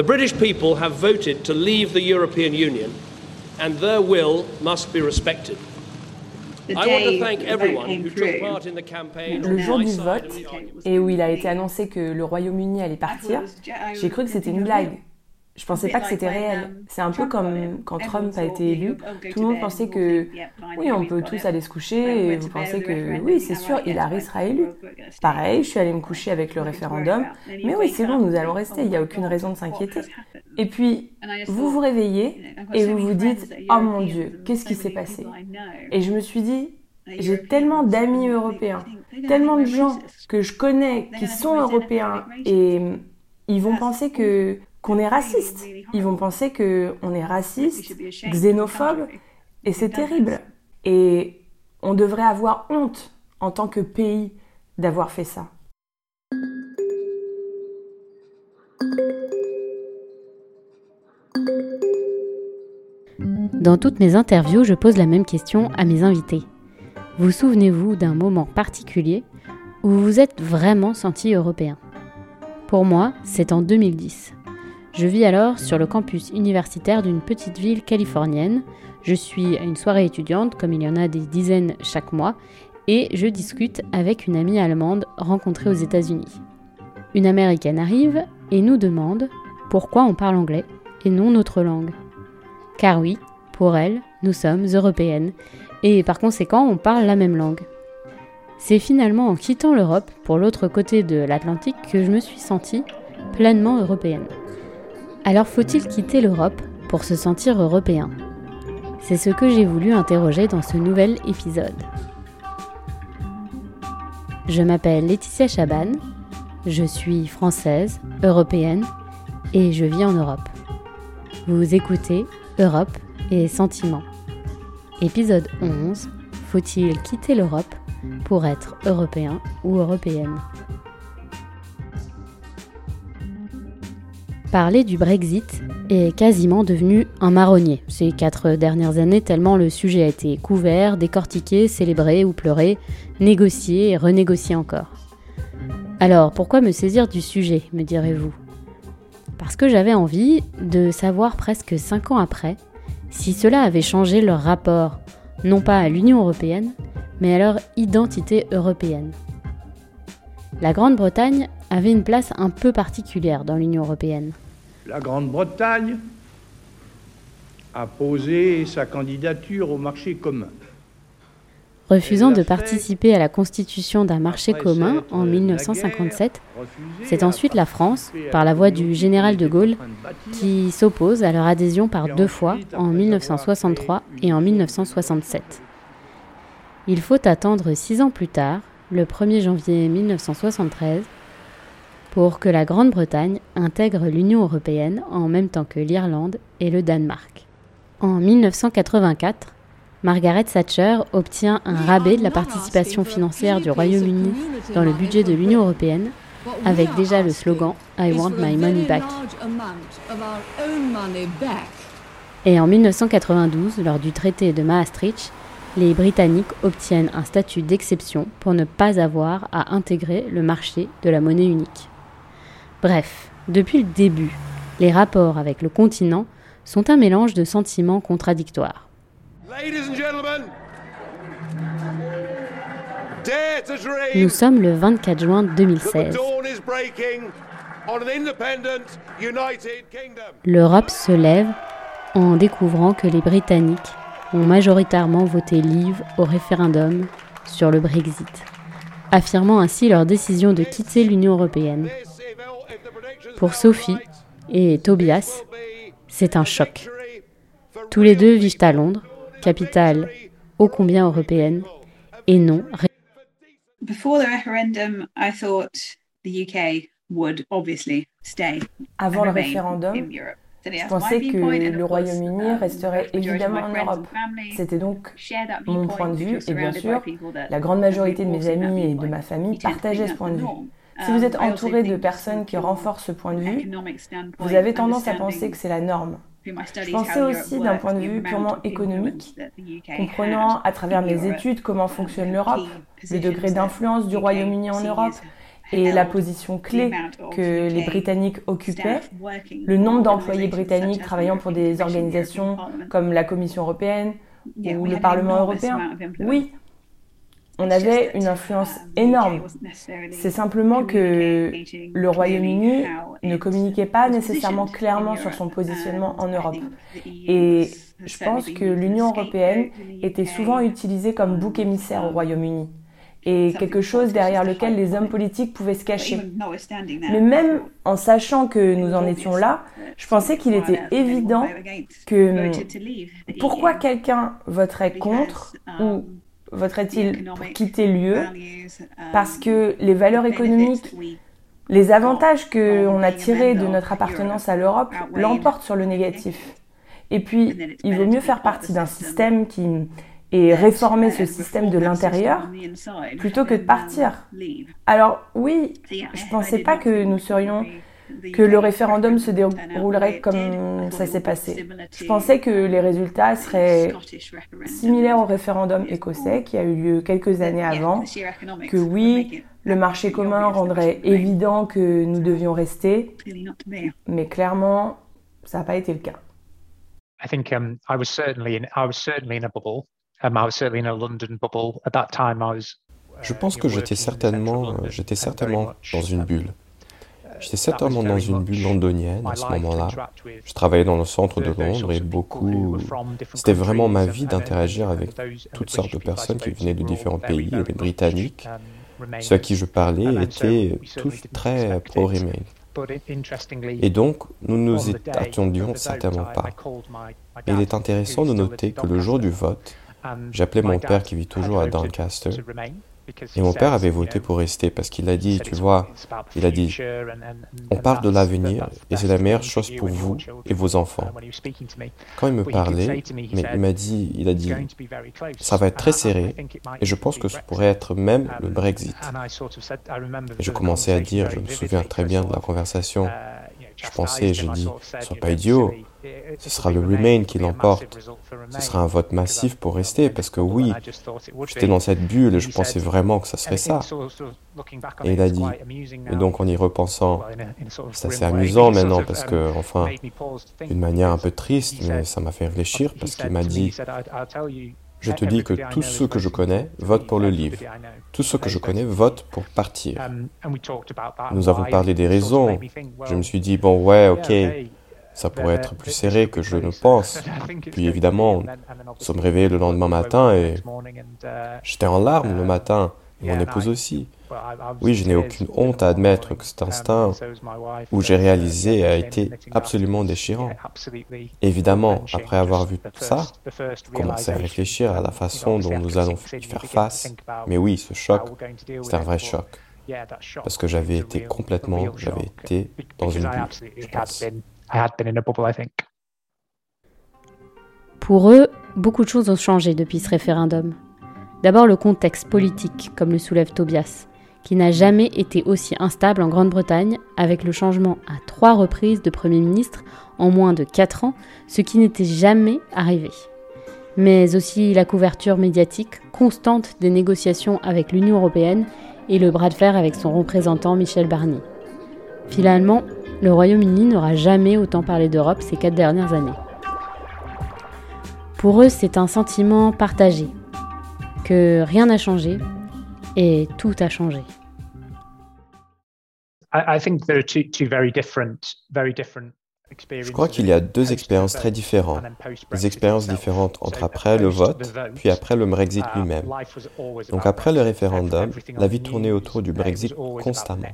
The British people have voted to leave the European Union, and their will must be respected. Le jour du vote, et où il a été annoncé que le Royaume-Uni allait partir, j'ai cru que c'était une blague. Je pensais pas que c'était réel. C'est un peu comme quand Trump a été élu. Tout le monde pensait que oui, on peut tous aller se coucher et vous pensez que oui, c'est sûr, Hillary sera élu. Pareil, je suis allée me coucher avec le référendum. Mais oui, c'est bon, nous allons rester. Il n'y a aucune raison de s'inquiéter. Et puis, vous vous réveillez et vous vous dites Oh mon Dieu, qu'est-ce qui s'est passé Et je me suis dit j'ai tellement d'amis européens, tellement de gens que je connais qui sont européens et ils vont penser que qu'on est raciste. Ils vont penser que on est raciste, xénophobe et c'est terrible. Et on devrait avoir honte en tant que pays d'avoir fait ça. Dans toutes mes interviews, je pose la même question à mes invités. Vous souvenez-vous d'un moment particulier où vous vous êtes vraiment senti européen? Pour moi, c'est en 2010. Je vis alors sur le campus universitaire d'une petite ville californienne. Je suis à une soirée étudiante, comme il y en a des dizaines chaque mois, et je discute avec une amie allemande rencontrée aux États-Unis. Une américaine arrive et nous demande pourquoi on parle anglais et non notre langue. Car oui, pour elle, nous sommes européennes et par conséquent on parle la même langue. C'est finalement en quittant l'Europe pour l'autre côté de l'Atlantique que je me suis sentie pleinement européenne. Alors faut-il quitter l'Europe pour se sentir européen? C'est ce que j'ai voulu interroger dans ce nouvel épisode. Je m'appelle Laetitia Chaban, je suis française, européenne et je vis en Europe. Vous écoutez Europe et Sentiments. Épisode 11. Faut-il quitter l'Europe pour être européen ou européenne? Parler du Brexit est quasiment devenu un marronnier ces quatre dernières années tellement le sujet a été couvert, décortiqué, célébré ou pleuré, négocié et renégocié encore. Alors pourquoi me saisir du sujet, me direz-vous? Parce que j'avais envie de savoir presque cinq ans après si cela avait changé leur rapport, non pas à l'Union européenne, mais à leur identité européenne. La Grande-Bretagne avait une place un peu particulière dans l'Union européenne. La Grande-Bretagne a posé sa candidature au marché commun. Refusant de participer à la constitution d'un marché commun en 1957, c'est ensuite la France, par la voix du général de Gaulle, qui s'oppose à leur adhésion par deux fois, en 1963 et en 1967. Il faut attendre six ans plus tard, le 1er janvier 1973, pour que la Grande-Bretagne intègre l'Union européenne en même temps que l'Irlande et le Danemark. En 1984, Margaret Thatcher obtient un rabais de la participation financière du Royaume-Uni dans le budget de l'Union européenne, avec déjà le slogan I want my money back. Et en 1992, lors du traité de Maastricht, les Britanniques obtiennent un statut d'exception pour ne pas avoir à intégrer le marché de la monnaie unique. Bref, depuis le début, les rapports avec le continent sont un mélange de sentiments contradictoires. Nous sommes le 24 juin 2016. L'Europe se lève en découvrant que les Britanniques ont majoritairement voté Leave au référendum sur le Brexit, affirmant ainsi leur décision de quitter l'Union européenne. Pour Sophie et Tobias, c'est un choc. Tous les deux vivent à Londres capitale ô combien européenne, et non. Avant le référendum, je pensais que le Royaume-Uni resterait évidemment en Europe. C'était donc mon point de vue, et bien sûr, la grande majorité de mes amis et de ma famille partageaient ce point de vue. Si vous êtes entouré de personnes qui renforcent ce point de vue, vous avez tendance à penser que c'est la norme. Je pensais aussi d'un point de vue purement économique, comprenant à travers mes études comment fonctionne l'Europe, le degré d'influence du Royaume-Uni en Europe, et la position clé que les Britanniques occupaient, le nombre d'employés britanniques travaillant pour des organisations comme la Commission européenne ou le Parlement européen, oui, on avait une influence énorme. C'est simplement que le Royaume-Uni ne communiquait pas nécessairement clairement sur son positionnement en Europe. Et je pense que l'Union européenne était souvent utilisée comme bouc émissaire au Royaume-Uni et quelque chose derrière lequel les hommes politiques pouvaient se cacher. Mais même en sachant que nous en étions là, je pensais qu'il était évident que pourquoi quelqu'un voterait contre ou voterait-il pour quitter l'UE Parce que les valeurs économiques, les avantages qu'on a tirés de notre appartenance à l'Europe l'emportent sur le négatif. Et puis, il vaut mieux faire partie d'un système qui et réformer ce système de l'intérieur plutôt que de partir. Alors oui, je pensais pas que nous serions que le référendum se déroulerait comme ça s'est passé. Je pensais que les résultats seraient similaires au référendum écossais qui a eu lieu quelques années avant, que oui, le marché commun rendrait évident que nous devions rester, mais clairement, ça n'a pas été le cas. Je pense que j'étais certainement, j'étais certainement dans une bulle. J'étais certainement dans une bulle londonienne à ce moment-là. Je travaillais dans le centre de Londres et beaucoup... C'était vraiment ma vie d'interagir avec toutes sortes de personnes qui venaient de différents pays, les Britanniques. Ceux à qui je parlais étaient tous très pro-Remain. Et donc, nous ne nous attendions certainement pas. Et il est intéressant de noter que le jour du vote, j'appelais mon père qui vit toujours à Doncaster et mon père avait voté pour rester parce qu'il a dit, tu vois, il a dit, on parle de l'avenir et c'est la meilleure chose pour vous et vos enfants. Quand il me parlait, mais il m'a dit, il a dit, ça va être très serré et je pense que ce pourrait être même le Brexit. Et je commençais à dire, je me souviens très bien de la conversation, je pensais, j'ai dit, sois pas idiot, ce sera le Remain qui l'emporte. Ce sera un vote massif pour rester, parce que oui, j'étais dans cette bulle et je pensais vraiment que ça serait ça. Et il a dit, et donc en y repensant, c'est assez amusant maintenant, parce que, enfin, d'une manière un peu triste, mais ça m'a fait réfléchir, parce qu'il m'a dit, je te dis que tous ceux que je connais votent pour le livre. Tous ceux que je connais votent pour partir. Nous avons parlé des raisons. Je me suis dit, bon, ouais, ok, ça pourrait être plus serré que je ne pense. Puis évidemment, nous sommes réveillés le lendemain matin et j'étais en larmes le matin, et mon épouse aussi. Oui, je n'ai aucune honte à admettre que cet instinct où j'ai réalisé a été absolument déchirant. Évidemment, après avoir vu tout ça, je commençais à réfléchir à la façon dont nous allons y faire face. Mais oui, ce choc, c'est un vrai choc. Parce que j'avais été complètement, j'avais été dans une bulle, je pense. Pour eux, beaucoup de choses ont changé depuis ce référendum. D'abord le contexte politique, comme le soulève Tobias qui n'a jamais été aussi instable en Grande-Bretagne, avec le changement à trois reprises de Premier ministre en moins de quatre ans, ce qui n'était jamais arrivé. Mais aussi la couverture médiatique constante des négociations avec l'Union européenne et le bras de fer avec son représentant Michel Barnier. Finalement, le Royaume-Uni n'aura jamais autant parlé d'Europe ces quatre dernières années. Pour eux, c'est un sentiment partagé, que rien n'a changé et tout a changé. Je crois qu'il y a deux expériences très différentes. Des expériences différentes entre après le vote, puis après le Brexit uh, lui-même. Donc après le réféendum, la vie tournait autour du Brexit constamment.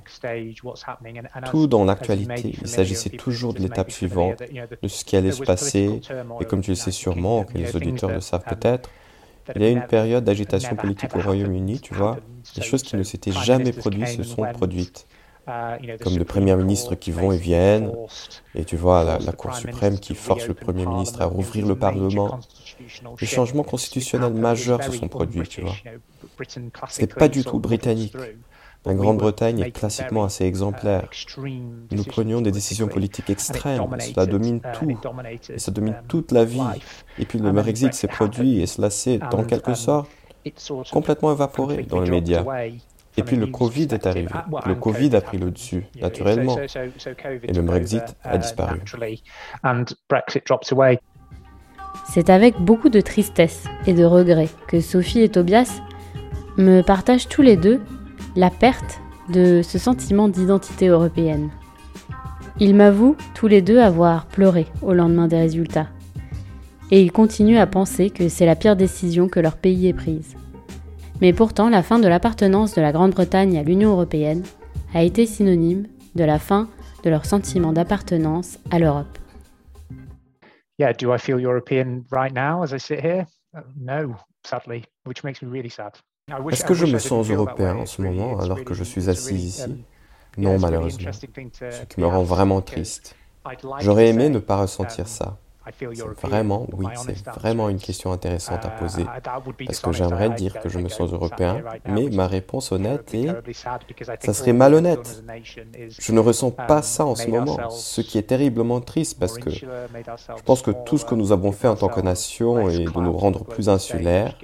Tout dans l'actualité, il s'agissait toujours de l'étape suivante, de ce qui allait se passer, et comme tu le sais sûrement, que les auditeurs le savent um, peut-être, il y a une période d'agitation politique au Royaume-Uni, tu vois. Des choses qui ne s'étaient jamais produites se sont produites. Comme le Premier ministre qui vont et viennent, et tu vois la, la Cour suprême qui force le Premier ministre à rouvrir le Parlement. Les changements constitutionnels majeurs se sont produits, tu vois. Ce n'est pas du tout britannique. La Grande-Bretagne est classiquement assez exemplaire. Nous prenions des décisions politiques extrêmes, cela domine tout, et ça domine toute la vie. Et puis le Brexit s'est produit et cela s'est, dans quelque sorte, complètement évaporé dans les médias. Et puis le Covid est arrivé. Le Covid a pris le dessus, naturellement. Et le Brexit a disparu. C'est avec beaucoup de tristesse et de regret que Sophie et Tobias me partagent tous les deux la perte de ce sentiment d'identité européenne. Ils m'avouent tous les deux avoir pleuré au lendemain des résultats. Et ils continuent à penser que c'est la pire décision que leur pays ait prise. Mais pourtant, la fin de l'appartenance de la Grande-Bretagne à l'Union européenne a été synonyme de la fin de leur sentiment d'appartenance à l'Europe. Yeah, do I feel European right now as I sit here? No, sadly, which makes me really sad. Est-ce que je me sens européen en ce moment alors que je suis assis ici? um, Non, malheureusement. Ce qui me rend vraiment triste. J'aurais aimé ne pas ressentir ça. C'est vraiment, oui, c'est vraiment une question intéressante à poser, parce que j'aimerais dire que je me sens européen, mais ma réponse honnête est, ça serait malhonnête. Je ne ressens pas ça en ce moment, ce qui est terriblement triste, parce que je pense que tout ce que nous avons fait en tant que nation est de nous rendre plus insulaires,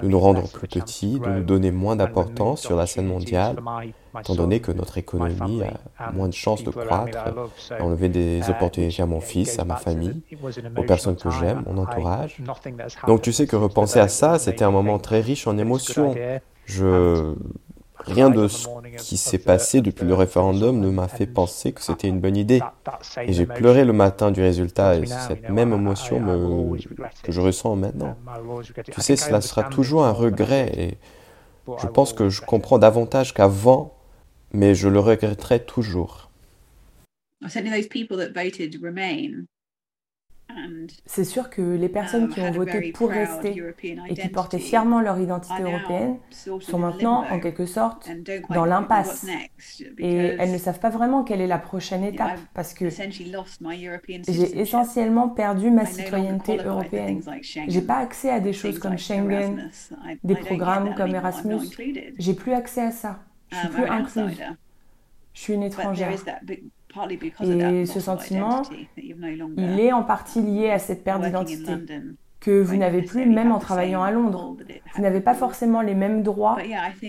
de nous rendre plus petits, de nous donner moins d'importance sur la scène mondiale, étant donné que notre économie a moins de chances de croître, d'enlever des opportunités à mon fils, à ma famille, aux personnes que j'aime, mon entourage. Donc tu sais que repenser à ça, c'était un moment très riche en émotions. Je... Rien de ce qui s'est passé depuis le référendum ne m'a fait penser que c'était une bonne idée. Et j'ai pleuré le matin du résultat et cette même émotion me... que je ressens maintenant. Tu sais, cela sera toujours un regret et je pense que je comprends davantage qu'avant mais je le regretterai toujours. C'est sûr que les personnes um, qui ont voté pour rester et qui portaient fièrement leur identité européenne sont maintenant, en quelque sorte, dans l'impasse. Et elles ne savent pas vraiment quelle est la prochaine étape parce que j'ai essentiellement perdu ma citoyenneté européenne. J'ai pas accès à des choses comme Schengen, des programmes comme Erasmus. J'ai plus accès à ça. Je suis um, plus incluse. Je suis une étrangère. Et ce sentiment, il est en partie lié à cette perte d'identité que vous n'avez plus même en travaillant à Londres. Vous n'avez pas forcément les mêmes droits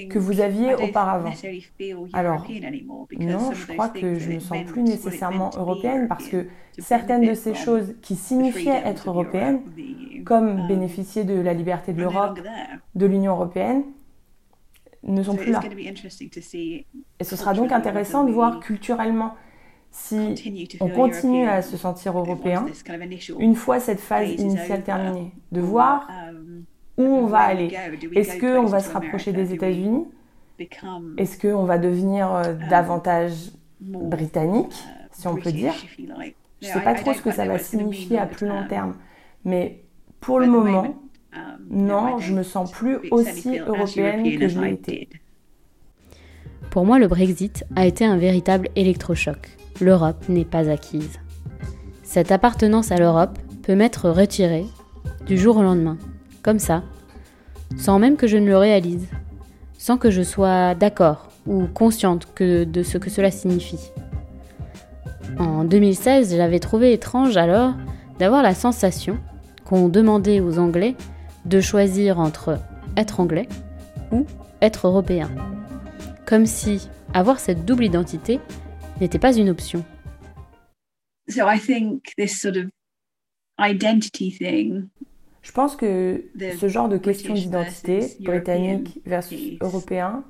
que vous aviez auparavant. Alors, non, je crois que je ne me sens plus nécessairement européenne parce que certaines de ces choses qui signifiaient être européenne, comme um, bénéficier de la liberté de l'Europe, de l'Union européenne, ne sont plus là. Et ce sera donc intéressant de voir culturellement si on continue à se sentir européen une fois cette phase initiale terminée, de voir um, où on va aller. Est-ce qu'on va se rapprocher des États-Unis? Est-ce qu'on va devenir euh, um, davantage britannique, uh, si on peut dire? Je ne sais pas trop ce que ça va signifier à plus long terme, mais pour le moment, non, je me sens plus aussi européenne que je l'ai été. Pour moi, le Brexit a été un véritable électrochoc. L'Europe n'est pas acquise. Cette appartenance à l'Europe peut m'être retirée du jour au lendemain, comme ça, sans même que je ne le réalise, sans que je sois d'accord ou consciente que de ce que cela signifie. En 2016, j'avais trouvé étrange alors d'avoir la sensation qu'on demandait aux Anglais de choisir entre être anglais ou être européen. Comme si avoir cette double identité n'était pas une option. Je pense que ce genre de question d'identité, britannique versus européen,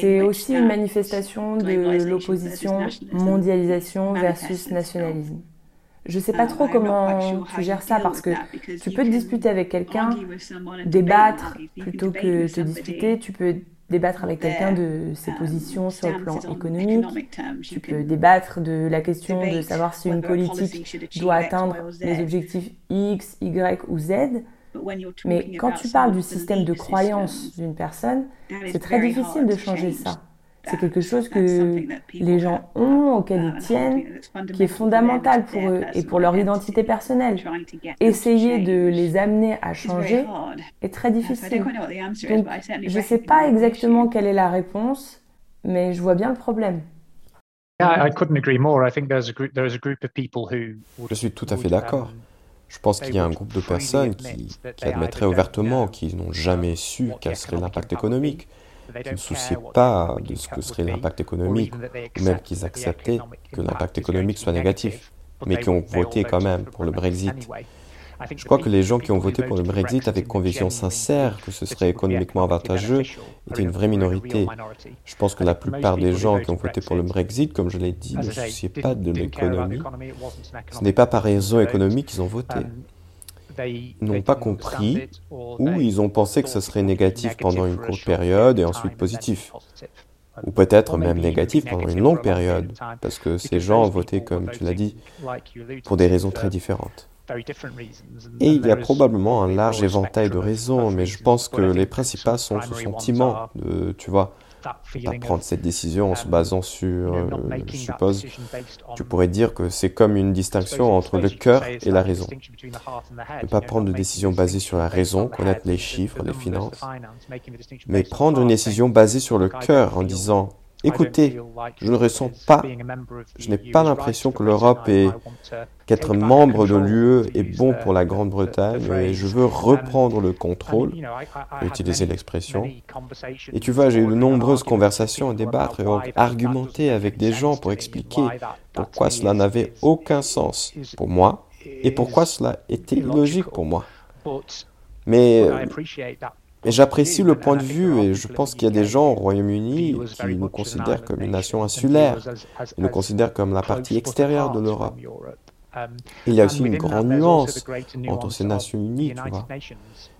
c'est aussi une manifestation de l'opposition mondialisation versus nationalisme. Je ne sais pas trop comment tu gères ça parce que tu peux te disputer avec quelqu'un, débattre plutôt que te disputer, tu peux débattre avec quelqu'un de ses um, positions sur le plan économique, tu peux débattre de la question de savoir si une politique doit atteindre les objectifs X, Y ou Z. Mais quand tu parles du système de croyance d'une personne, c'est très difficile de changer ça. C'est quelque chose que les gens ont, auquel ils tiennent, qui est fondamental pour eux et pour leur identité personnelle. Essayer de les amener à changer est très difficile. Donc, je ne sais pas exactement quelle est la réponse, mais je vois bien le problème. Je suis tout à fait d'accord. Je pense qu'il y a un groupe de personnes qui, qui admettraient ouvertement qu'ils n'ont jamais su quel serait l'impact économique qui ne souciaient pas de ce que serait l'impact économique, ou même qu'ils acceptaient que l'impact économique soit négatif, mais qui ont voté quand même pour le Brexit. Je crois que les gens qui ont voté pour le Brexit avec conviction sincère que ce serait économiquement avantageux étaient une vraie minorité. Je pense que la plupart des gens qui ont voté pour le Brexit, comme je l'ai dit, ne se souciaient pas de l'économie. Ce n'est pas par raison économique qu'ils ont voté. N'ont pas compris ou ils ont pensé que ce serait négatif pendant une courte période et ensuite positif. Ou peut-être même négatif pendant une longue période, parce que ces gens ont voté, comme tu l'as dit, pour des raisons très différentes. Et il y a probablement un large éventail de raisons, mais je pense que les principales sont ce sentiment de, tu vois, prendre cette décision en se basant sur, euh, je suppose, tu pourrais dire que c'est comme une distinction entre le cœur et la raison. Ne pas prendre de décision basée sur la raison, connaître les chiffres, les finances, mais prendre une décision basée sur le cœur en disant Écoutez, je ne ressens pas, je n'ai pas l'impression que l'Europe est, qu'être membre de l'UE est bon pour la Grande-Bretagne et je veux reprendre le contrôle, utiliser l'expression. Et tu vois, j'ai eu de nombreuses conversations à débattre et argumenter avec des gens pour expliquer pourquoi cela n'avait aucun sens pour moi et pourquoi cela était illogique pour moi. Mais et j'apprécie le point de vue et je pense qu'il y a des gens au Royaume-Uni qui nous considèrent comme une nation insulaire, ils nous considèrent comme la partie extérieure de l'Europe. Il y a aussi une grande nuance entre ces Nations Unies, tu vois.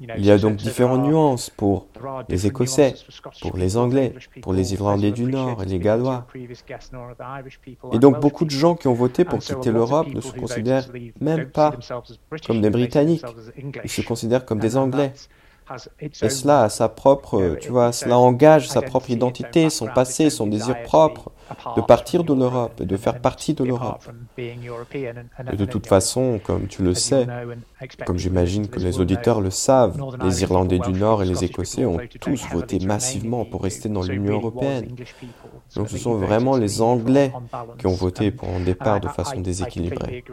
Il y a donc différentes nuances pour les Écossais, pour les Anglais, pour les Irlandais du Nord et les Gallois. Et donc beaucoup de gens qui ont voté pour quitter l'Europe ne se considèrent même pas comme des Britanniques, ils se considèrent comme des Anglais. Et cela a sa propre, tu vois, cela engage sa propre identité, son passé, son désir propre de partir de l'Europe et de faire partie de l'Europe. Et de toute façon, comme tu le sais, comme j'imagine que les auditeurs le savent, les Irlandais du Nord et les Écossais ont tous voté massivement pour rester dans l'Union européenne. Donc ce sont vraiment les Anglais qui ont voté pour un départ de façon déséquilibrée.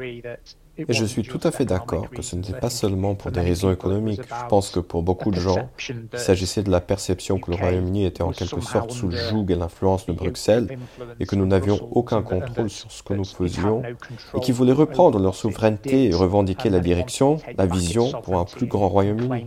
Et je suis tout à fait d'accord que ce n'était pas seulement pour des raisons économiques. Je pense que pour beaucoup de gens, il s'agissait de la perception que le Royaume-Uni était en quelque sorte sous le joug et l'influence de Bruxelles et que nous n'avions aucun contrôle sur ce que nous faisions et qui voulaient reprendre leur souveraineté et revendiquer la direction, la vision pour un plus grand Royaume-Uni.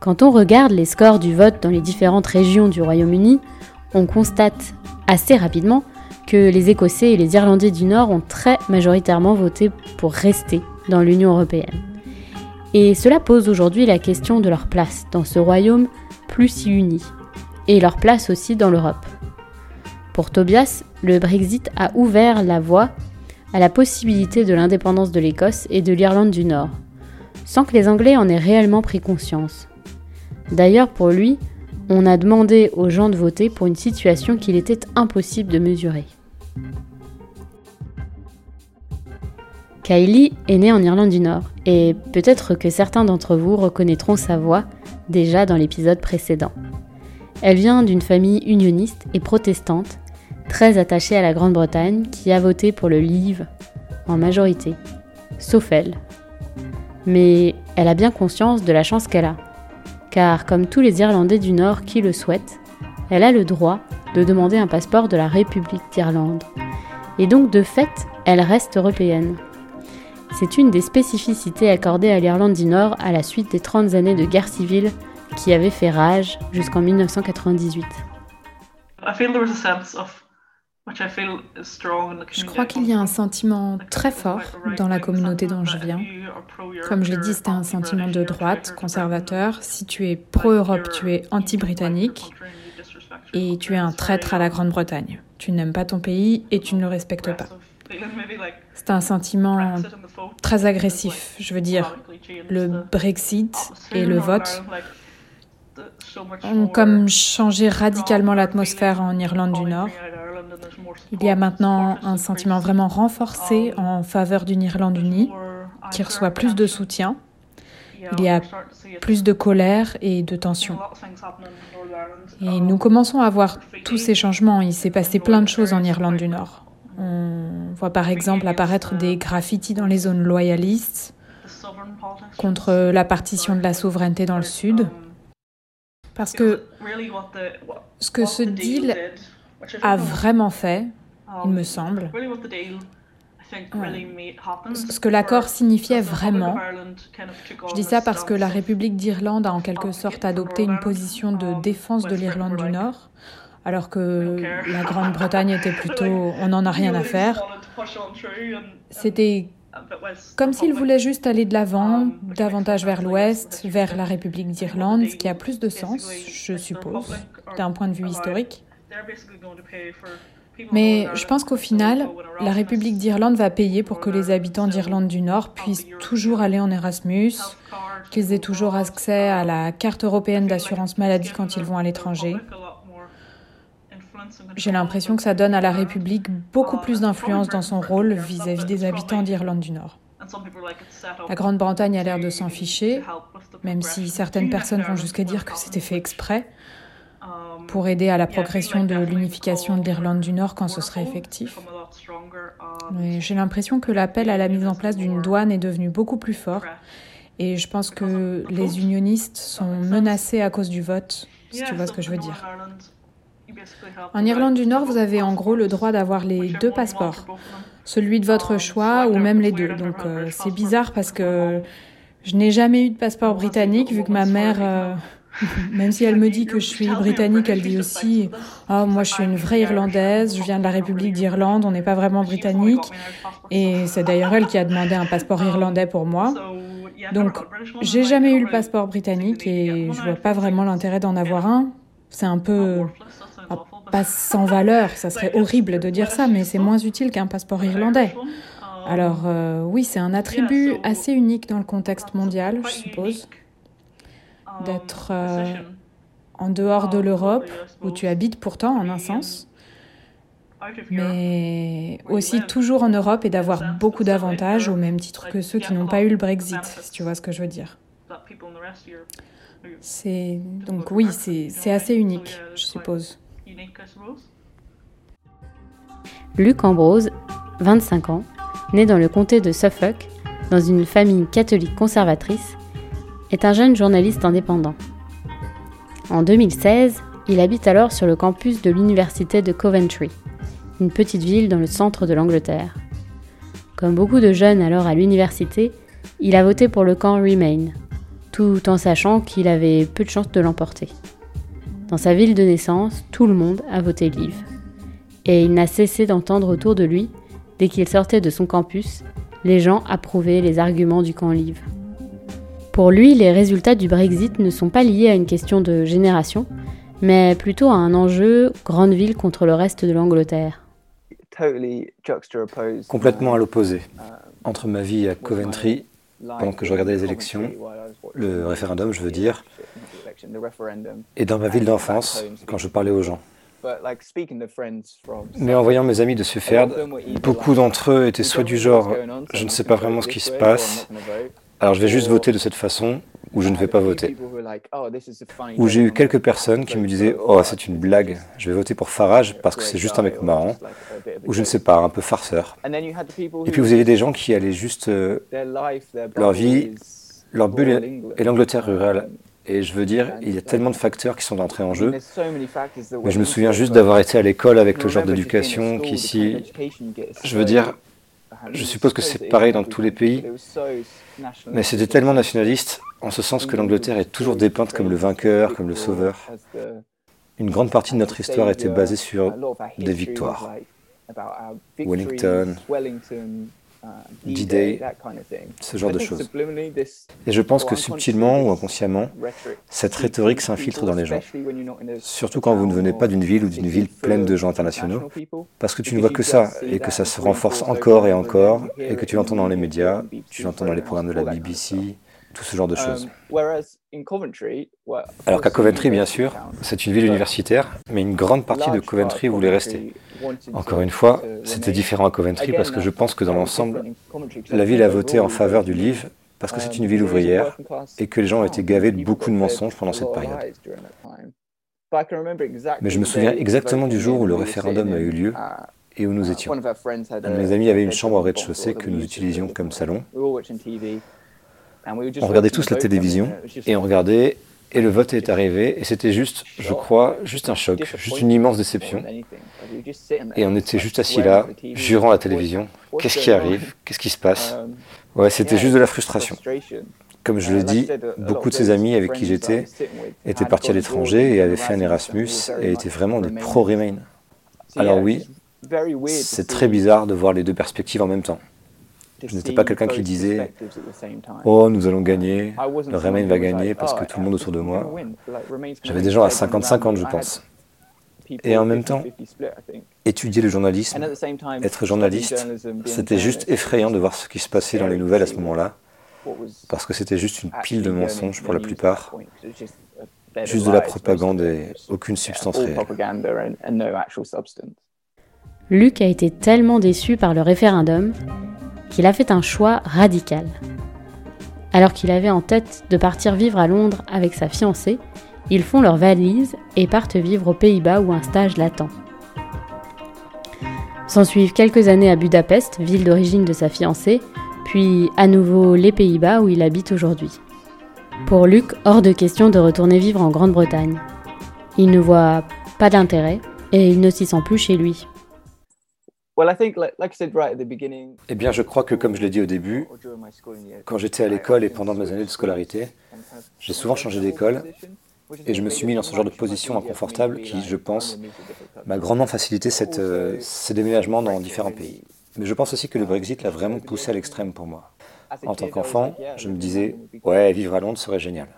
Quand on regarde les scores du vote dans les différentes régions du Royaume-Uni, on constate assez rapidement que les Écossais et les Irlandais du Nord ont très majoritairement voté pour rester dans l'Union européenne. Et cela pose aujourd'hui la question de leur place dans ce royaume plus si uni, et leur place aussi dans l'Europe. Pour Tobias, le Brexit a ouvert la voie à la possibilité de l'indépendance de l'Écosse et de l'Irlande du Nord, sans que les Anglais en aient réellement pris conscience. D'ailleurs, pour lui, on a demandé aux gens de voter pour une situation qu'il était impossible de mesurer. Kylie est née en Irlande du Nord et peut-être que certains d'entre vous reconnaîtront sa voix déjà dans l'épisode précédent. Elle vient d'une famille unioniste et protestante, très attachée à la Grande-Bretagne, qui a voté pour le Leave en majorité, sauf elle. Mais elle a bien conscience de la chance qu'elle a car comme tous les Irlandais du Nord qui le souhaitent, elle a le droit de demander un passeport de la République d'Irlande. Et donc de fait, elle reste européenne. C'est une des spécificités accordées à l'Irlande du Nord à la suite des 30 années de guerre civile qui avaient fait rage jusqu'en 1998. Je crois qu'il y a un sentiment très fort dans la communauté dont je viens. Comme j'ai dit, c'était un sentiment de droite, conservateur. Si tu es pro-Europe, tu es anti-britannique et tu es un traître à la Grande-Bretagne. Tu n'aimes pas ton pays et tu ne le respectes pas. C'est un sentiment très agressif. Je veux dire, le Brexit et le vote ont comme changé radicalement l'atmosphère en Irlande du Nord. Il y a maintenant un sentiment vraiment renforcé en faveur d'une Irlande unie qui reçoit plus de soutien. Il y a plus de colère et de tension. Et nous commençons à voir tous ces changements. Il s'est passé plein de choses en Irlande du Nord. On voit par exemple apparaître des graffitis dans les zones loyalistes. contre la partition de la souveraineté dans le Sud. Parce que ce que ce deal a vraiment fait, il me semble, ce que l'accord signifiait vraiment. Je dis ça parce que la République d'Irlande a en quelque sorte adopté une position de défense de l'Irlande du Nord, alors que la Grande-Bretagne était plutôt on n'en a rien à faire. C'était comme s'il voulait juste aller de l'avant, davantage vers l'ouest, vers la République d'Irlande, ce qui a plus de sens, je suppose, d'un point de vue historique. Mais je pense qu'au final, la République d'Irlande va payer pour que les habitants d'Irlande du Nord puissent toujours aller en Erasmus, qu'ils aient toujours accès à la carte européenne d'assurance maladie quand ils vont à l'étranger. J'ai l'impression que ça donne à la République beaucoup plus d'influence dans son rôle vis-à-vis des habitants d'Irlande du Nord. La Grande-Bretagne a l'air de s'en ficher, même si certaines personnes vont jusqu'à dire que c'était fait exprès pour aider à la progression de l'unification de l'Irlande du Nord quand ce serait effectif. J'ai l'impression que l'appel à la mise en place d'une douane est devenu beaucoup plus fort et je pense que les unionistes sont menacés à cause du vote, si tu vois ce que je veux dire. En Irlande du Nord, vous avez en gros le droit d'avoir les deux passeports, celui de votre choix ou même les deux. Donc euh, c'est bizarre parce que je n'ai jamais eu de passeport britannique vu que ma mère, euh, même si elle me dit que je suis britannique, elle dit aussi oh, moi je suis une vraie Irlandaise, je viens de la République d'Irlande, on n'est pas vraiment britannique. Et c'est d'ailleurs elle qui a demandé un passeport irlandais pour moi. Donc j'ai jamais eu le passeport britannique et je vois pas vraiment l'intérêt d'en avoir un. C'est un peu pas sans valeur, ça serait horrible de dire ça, mais c'est moins utile qu'un passeport irlandais. Alors euh, oui, c'est un attribut assez unique dans le contexte mondial, je suppose, d'être euh, en dehors de l'Europe, où tu habites pourtant en un sens, mais aussi toujours en Europe et d'avoir beaucoup d'avantages au même titre que ceux qui n'ont pas eu le Brexit, si tu vois ce que je veux dire. C'est donc oui, c'est assez unique, je suppose. Luc Ambrose, 25 ans, né dans le comté de Suffolk, dans une famille catholique conservatrice, est un jeune journaliste indépendant. En 2016, il habite alors sur le campus de l'université de Coventry, une petite ville dans le centre de l'Angleterre. Comme beaucoup de jeunes alors à l'université, il a voté pour le camp Remain, tout en sachant qu'il avait peu de chances de l'emporter. Dans sa ville de naissance, tout le monde a voté Leave. Et il n'a cessé d'entendre autour de lui, dès qu'il sortait de son campus, les gens approuvaient les arguments du camp Leave. Pour lui, les résultats du Brexit ne sont pas liés à une question de génération, mais plutôt à un enjeu grande ville contre le reste de l'Angleterre. Complètement à l'opposé. Entre ma vie à Coventry, pendant que je regardais les élections, le référendum, je veux dire, et dans ma ville d'enfance, quand je parlais aux gens. Mais en voyant mes amis de Sufferd, beaucoup d'entre eux étaient soit du genre je ne sais pas vraiment ce qui se passe, alors je vais juste voter de cette façon, ou je ne vais pas voter. Ou j'ai eu quelques personnes qui me disaient oh c'est une blague, je vais voter pour Farage parce que c'est juste un mec marrant, ou je ne sais pas, un peu farceur. Et puis vous avez des gens qui allaient juste euh, leur vie, leur bulle et l'Angleterre rurale et je veux dire, il y a tellement de facteurs qui sont entrés en jeu. Mais je me souviens juste d'avoir été à l'école avec le genre d'éducation qu'ici, je veux dire, je suppose que c'est pareil dans tous les pays, mais c'était tellement nationaliste, en ce sens que l'Angleterre est toujours dépeinte comme le vainqueur, comme le sauveur. Une grande partie de notre histoire était basée sur des victoires. Wellington, d ce genre de choses. Et je pense que subtilement ou inconsciemment, cette rhétorique s'infiltre dans les gens. Surtout quand vous ne venez pas d'une ville ou d'une ville pleine de gens internationaux, parce que tu ne vois que ça, et que ça se renforce encore et encore, et que tu l'entends dans les médias, tu l'entends dans les programmes de la BBC, tout ce genre de choses. Alors qu'à Coventry, bien sûr, c'est une ville universitaire, mais une grande partie de Coventry voulait rester. Encore une fois, c'était différent à Coventry parce que je pense que dans l'ensemble, la ville a voté en faveur du livre parce que c'est une ville ouvrière et que les gens ont été gavés de beaucoup de mensonges pendant cette période. Mais je me souviens exactement du jour où le référendum a eu lieu et où nous étions. mes amis avaient une chambre au rez-de-chaussée que nous utilisions comme salon. On regardait tous la télévision et on regardait et le vote est arrivé et c'était juste, je crois, juste un choc, juste une immense déception. Et on était juste assis là, jurant à la télévision, qu'est-ce qui arrive, qu'est-ce qui se passe? Ouais, c'était juste de la frustration. Comme je l'ai dit, beaucoup de ses amis avec qui j'étais étaient partis à l'étranger et avaient fait un Erasmus et étaient vraiment des pro-Remain. Alors oui, c'est très bizarre de voir les deux perspectives en même temps. Je n'étais pas quelqu'un qui disait Oh, nous allons gagner, le Remain va gagner parce que tout le monde autour de moi. J'avais des gens à 50-50, je pense. Et en même temps, étudier le journalisme, être journaliste, c'était juste effrayant de voir ce qui se passait dans les nouvelles à ce moment-là, parce que c'était juste une pile de mensonges pour la plupart, juste de la propagande et aucune substance réelle. Luc a été tellement déçu par le référendum qu'il a fait un choix radical. Alors qu'il avait en tête de partir vivre à Londres avec sa fiancée, ils font leur valise et partent vivre aux Pays-Bas où un stage l'attend. S'ensuivent quelques années à Budapest, ville d'origine de sa fiancée, puis à nouveau les Pays-Bas où il habite aujourd'hui. Pour Luc, hors de question de retourner vivre en Grande-Bretagne. Il ne voit pas d'intérêt et il ne s'y sent plus chez lui. Eh bien, je crois que, comme je l'ai dit au début, quand j'étais à l'école et pendant mes années de scolarité, j'ai souvent changé d'école et je me suis mis dans ce genre de position inconfortable qui, je pense, m'a grandement facilité cette, euh, ces déménagements dans différents pays. Mais je pense aussi que le Brexit l'a vraiment poussé à l'extrême pour moi. En tant qu'enfant, je me disais, ouais, vivre à Londres serait génial.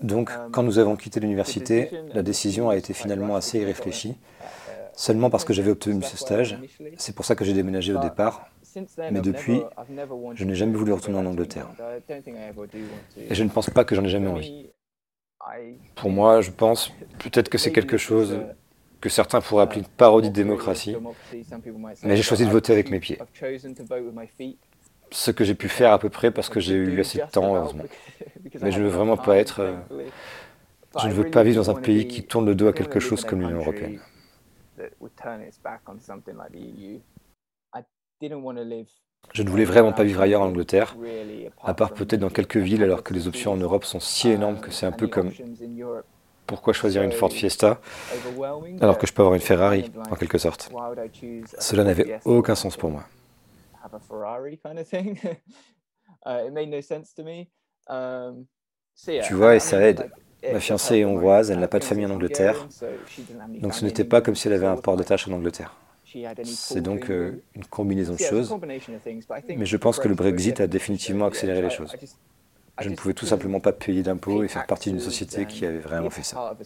Donc, quand nous avons quitté l'université, la décision a été finalement assez irréfléchie seulement parce que j'avais obtenu ce stage. C'est pour ça que j'ai déménagé au départ. Mais depuis, je n'ai jamais voulu retourner en Angleterre. Et je ne pense pas que j'en ai jamais envie. Pour moi, je pense peut-être que c'est quelque chose que certains pourraient appeler une parodie de démocratie. Mais j'ai choisi de voter avec mes pieds. Ce que j'ai pu faire à peu près parce que j'ai eu assez de temps, heureusement. Mais je ne veux vraiment pas être... Euh, je ne veux pas vivre dans un pays qui tourne le dos à quelque chose comme l'Union européenne. Je ne voulais vraiment pas vivre ailleurs en Angleterre, à part peut-être dans quelques villes, alors que les options en Europe sont si énormes que c'est un peu comme pourquoi choisir une Ford Fiesta alors que je peux avoir une Ferrari, en quelque sorte. Cela n'avait aucun sens pour moi. Tu vois, et ça aide. Ma fiancée est hongroise, elle n'a pas de famille en Angleterre, donc ce n'était pas comme si elle avait un port de tâche en Angleterre. C'est donc euh, une combinaison de choses, mais je pense que le Brexit a définitivement accéléré les choses. Je ne pouvais tout simplement pas payer d'impôts et faire partie d'une société qui avait vraiment fait ça.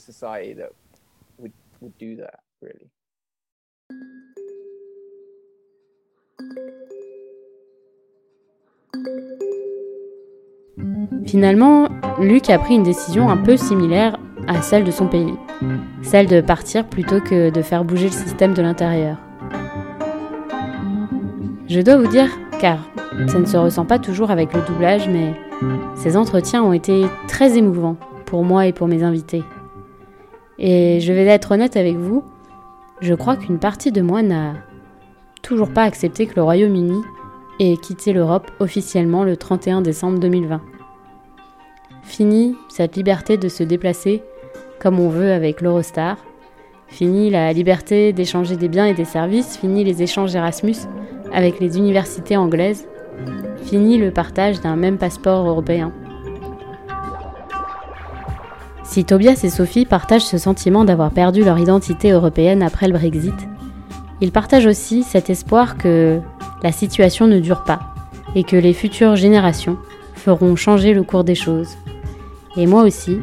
Finalement, Luc a pris une décision un peu similaire à celle de son pays, celle de partir plutôt que de faire bouger le système de l'intérieur. Je dois vous dire, car ça ne se ressent pas toujours avec le doublage, mais ces entretiens ont été très émouvants pour moi et pour mes invités. Et je vais être honnête avec vous, je crois qu'une partie de moi n'a toujours pas accepté que le Royaume-Uni ait quitté l'Europe officiellement le 31 décembre 2020. Fini cette liberté de se déplacer comme on veut avec l'Eurostar. Fini la liberté d'échanger des biens et des services. Fini les échanges Erasmus avec les universités anglaises. Fini le partage d'un même passeport européen. Si Tobias et Sophie partagent ce sentiment d'avoir perdu leur identité européenne après le Brexit, ils partagent aussi cet espoir que la situation ne dure pas et que les futures générations feront changer le cours des choses. Et moi aussi,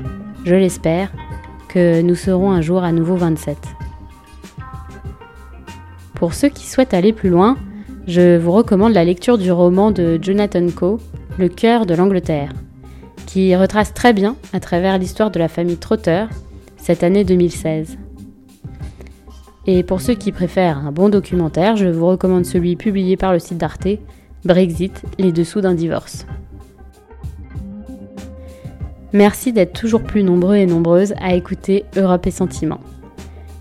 je l'espère, que nous serons un jour à nouveau 27. Pour ceux qui souhaitent aller plus loin, je vous recommande la lecture du roman de Jonathan Coe, Le cœur de l'Angleterre, qui retrace très bien, à travers l'histoire de la famille Trotter, cette année 2016. Et pour ceux qui préfèrent un bon documentaire, je vous recommande celui publié par le site d'Arte, Brexit, les dessous d'un divorce. Merci d'être toujours plus nombreux et nombreuses à écouter Europe et Sentiments.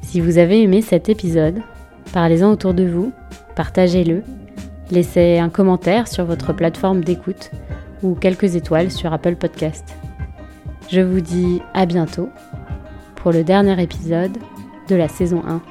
Si vous avez aimé cet épisode, parlez-en autour de vous, partagez-le, Laissez un commentaire sur votre plateforme d'écoute ou quelques étoiles sur Apple Podcast. Je vous dis à bientôt pour le dernier épisode de la saison 1.